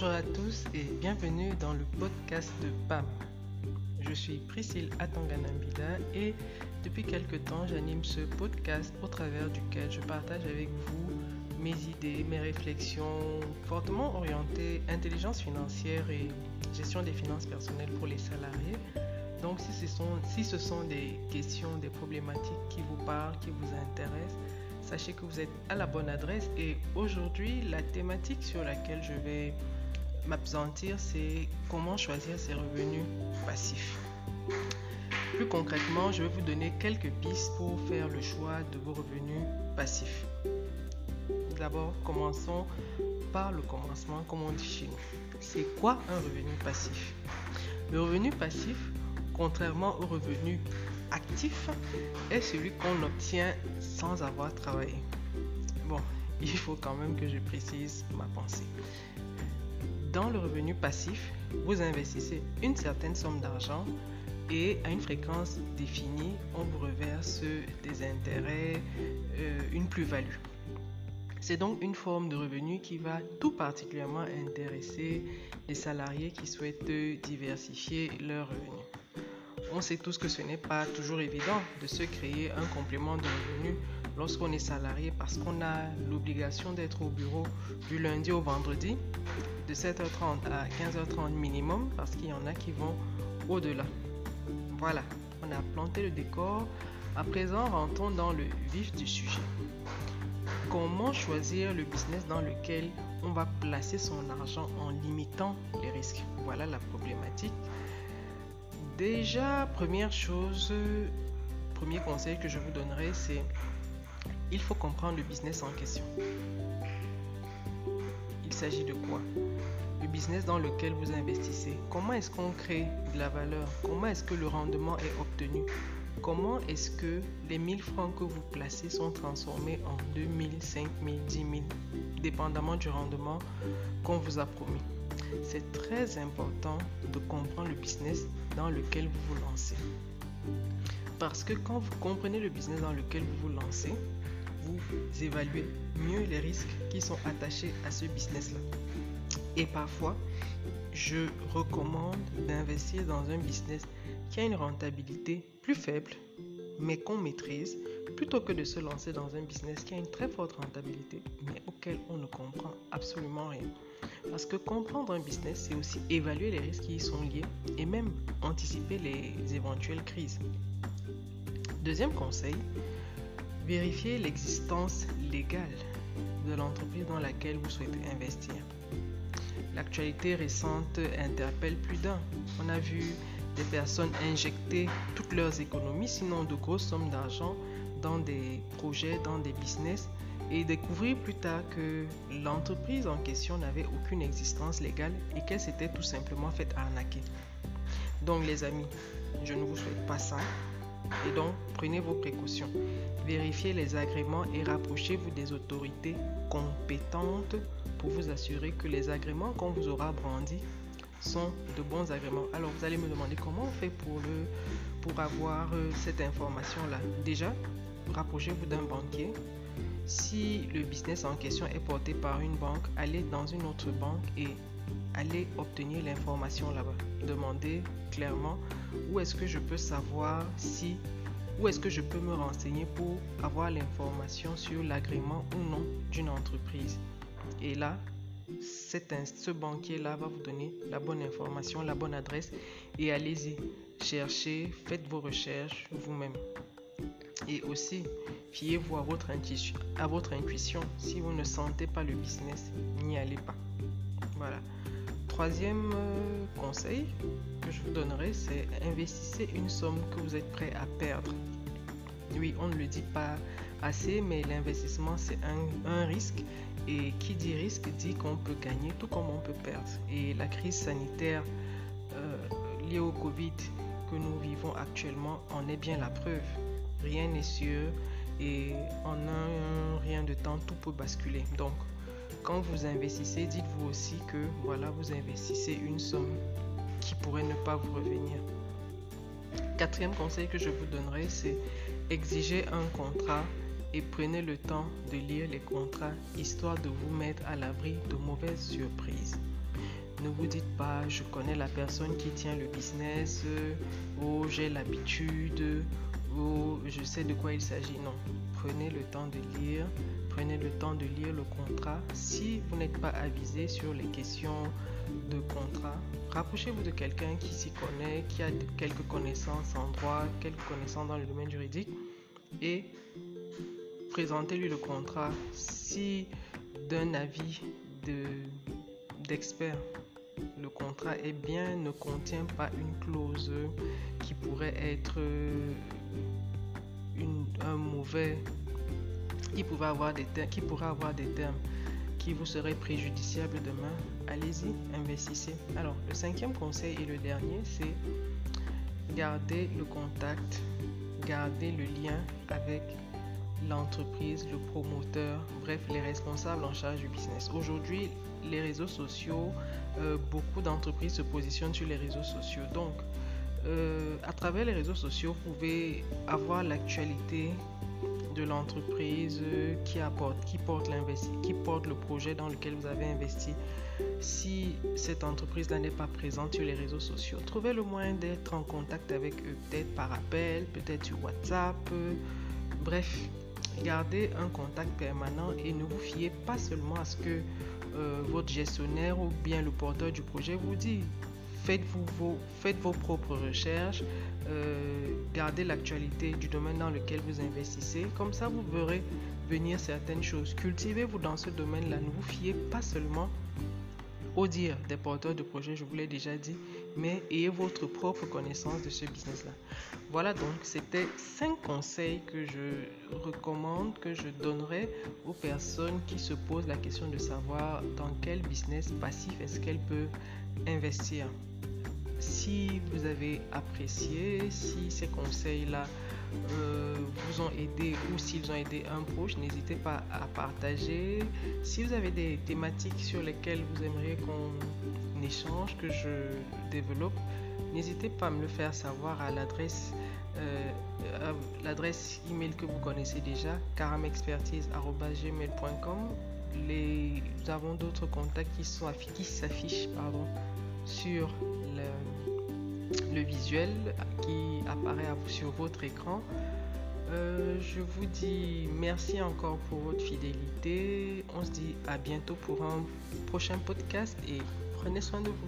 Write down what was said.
Bonjour à tous et bienvenue dans le podcast de PAM. Je suis Priscille Atanganambida et depuis quelque temps j'anime ce podcast au travers duquel je partage avec vous mes idées, mes réflexions fortement orientées intelligence financière et gestion des finances personnelles pour les salariés. Donc si ce sont, si ce sont des questions, des problématiques qui vous parlent, qui vous intéressent, sachez que vous êtes à la bonne adresse. Et aujourd'hui, la thématique sur laquelle je vais m'absentir, c'est comment choisir ses revenus passifs. Plus concrètement, je vais vous donner quelques pistes pour faire le choix de vos revenus passifs. D'abord, commençons par le commencement, comme on dit chez nous. C'est quoi un revenu passif? Le revenu passif, contrairement au revenu actif est celui qu'on obtient sans avoir travaillé. Bon, il faut quand même que je précise ma pensée. Dans le revenu passif, vous investissez une certaine somme d'argent et à une fréquence définie, on vous reverse des intérêts, euh, une plus-value. C'est donc une forme de revenu qui va tout particulièrement intéresser les salariés qui souhaitent diversifier leurs revenus. On sait tous que ce n'est pas toujours évident de se créer un complément de revenu lorsqu'on est salarié parce qu'on a l'obligation d'être au bureau du lundi au vendredi de 7h30 à 15h30 minimum parce qu'il y en a qui vont au-delà. Voilà, on a planté le décor. À présent, rentrons dans le vif du sujet. Comment choisir le business dans lequel on va placer son argent en limitant les risques? Voilà la problématique Déjà, première chose, premier conseil que je vous donnerai, c'est il faut comprendre le business en question. Il s'agit de quoi? Le business dans lequel vous investissez. Comment est-ce qu'on crée de la valeur? Comment est-ce que le rendement est obtenu? Comment est-ce que les 1000 francs que vous placez sont transformés en 2000, 5000, 10 000, dépendamment du rendement qu'on vous a promis? C'est très important de comprendre le business dans lequel vous vous lancez. Parce que quand vous comprenez le business dans lequel vous vous lancez, vous évaluez mieux les risques qui sont attachés à ce business-là. Et parfois, je recommande d'investir dans un business qui a une rentabilité plus faible, mais qu'on maîtrise, plutôt que de se lancer dans un business qui a une très forte rentabilité, mais auquel on ne comprend absolument rien. Parce que comprendre un business, c'est aussi évaluer les risques qui y sont liés et même anticiper les éventuelles crises. Deuxième conseil, vérifier l'existence légale de l'entreprise dans laquelle vous souhaitez investir. L'actualité récente interpelle plus d'un. On a vu des personnes injecter toutes leurs économies, sinon de grosses sommes d'argent, dans des projets, dans des business et découvrir plus tard que l'entreprise en question n'avait aucune existence légale et qu'elle s'était tout simplement faite arnaquer. Donc les amis, je ne vous souhaite pas ça. Et donc, prenez vos précautions. Vérifiez les agréments et rapprochez-vous des autorités compétentes pour vous assurer que les agréments qu'on vous aura brandis sont de bons agréments. Alors, vous allez me demander comment on fait pour, pour avoir euh, cette information-là? Déjà, rapprochez-vous d'un banquier si le business en question est porté par une banque, allez dans une autre banque et allez obtenir l'information là-bas. Demandez clairement où est-ce que je peux savoir si, où est-ce que je peux me renseigner pour avoir l'information sur l'agrément ou non d'une entreprise. Et là, ce banquier-là va vous donner la bonne information, la bonne adresse et allez-y, cherchez, faites vos recherches vous-même. Et aussi, fiez-vous à votre, intuition, à votre intuition. Si vous ne sentez pas le business, n'y allez pas. Voilà. Troisième euh, conseil que je vous donnerai, c'est investissez une somme que vous êtes prêt à perdre. Oui, on ne le dit pas assez, mais l'investissement, c'est un, risque. Et qui dit risque dit qu'on peut gagner tout comme on peut perdre. Et la crise sanitaire euh, liée au Covid que nous vivons actuellement en est bien la preuve rien n'est sûr et en un, rien de temps, tout peut basculer. Donc, quand vous investissez, dites-vous aussi que voilà, vous investissez une somme qui pourrait ne pas vous revenir. Quatrième conseil que je vous donnerai, c'est exiger un contrat et prenez le temps de lire les contrats histoire de vous mettre à l'abri de mauvaises surprises. Ne vous dites pas, je connais la personne qui tient le business, ou j'ai l'habitude, je sais de quoi il s'agit. Non, prenez le temps de lire, prenez le temps de lire le contrat. Si vous n'êtes pas avisé sur les questions de contrat, rapprochez-vous de quelqu'un qui s'y connaît, qui a quelques connaissances en droit, quelques connaissances dans le domaine juridique et présentez-lui le contrat. Si d'un avis d'expert, le contrat est bien, ne contient pas une clause qui pourrait être un mauvais, qui, pourrait avoir des qui pourrait avoir des termes qui vous seraient préjudiciables demain, allez-y, investissez. Alors, le cinquième conseil et le dernier, c'est garder le contact, garder le lien avec l'entreprise, le promoteur, bref, les responsables en charge du business. Aujourd'hui, les réseaux sociaux, euh, beaucoup d'entreprises se positionnent sur les réseaux sociaux. Donc, euh, à travers les réseaux sociaux, vous pouvez avoir l'actualité de l'entreprise qui apporte, qui porte qui porte le projet dans lequel vous avez investi. Si cette entreprise-là n'est pas présente sur les réseaux sociaux, trouvez le moyen d'être en contact avec eux, peut-être par appel, peut-être sur WhatsApp. bref, gardez un contact permanent et ne vous fiez pas seulement à ce que euh, votre gestionnaire ou bien le porteur du projet vous dit. Faites-vous vos, faites vos propres recherches, euh, gardez l'actualité du domaine dans lequel vous investissez. Comme ça, vous verrez venir certaines choses. Cultivez-vous dans ce domaine-là. Ne vous fiez pas seulement au dire des porteurs de projets, je vous l'ai déjà dit, mais ayez votre propre connaissance de ce business-là. Voilà donc, c'était cinq conseils que je recommande, que je donnerai aux personnes qui se posent la question de savoir dans quel business passif est-ce qu'elles peuvent investir. Si vous avez apprécié, si ces conseils-là euh, vous ont aidé ou s'ils ont aidé un proche, n'hésitez pas à partager. Si vous avez des thématiques sur lesquelles vous aimeriez qu'on échange, que je développe, n'hésitez pas à me le faire savoir à l'adresse euh, l'adresse email que vous connaissez déjà, caramexpertise.gmail.com. Nous avons d'autres contacts qui s'affichent sur le, le visuel qui apparaît sur votre écran. Euh, je vous dis merci encore pour votre fidélité. On se dit à bientôt pour un prochain podcast et prenez soin de vous.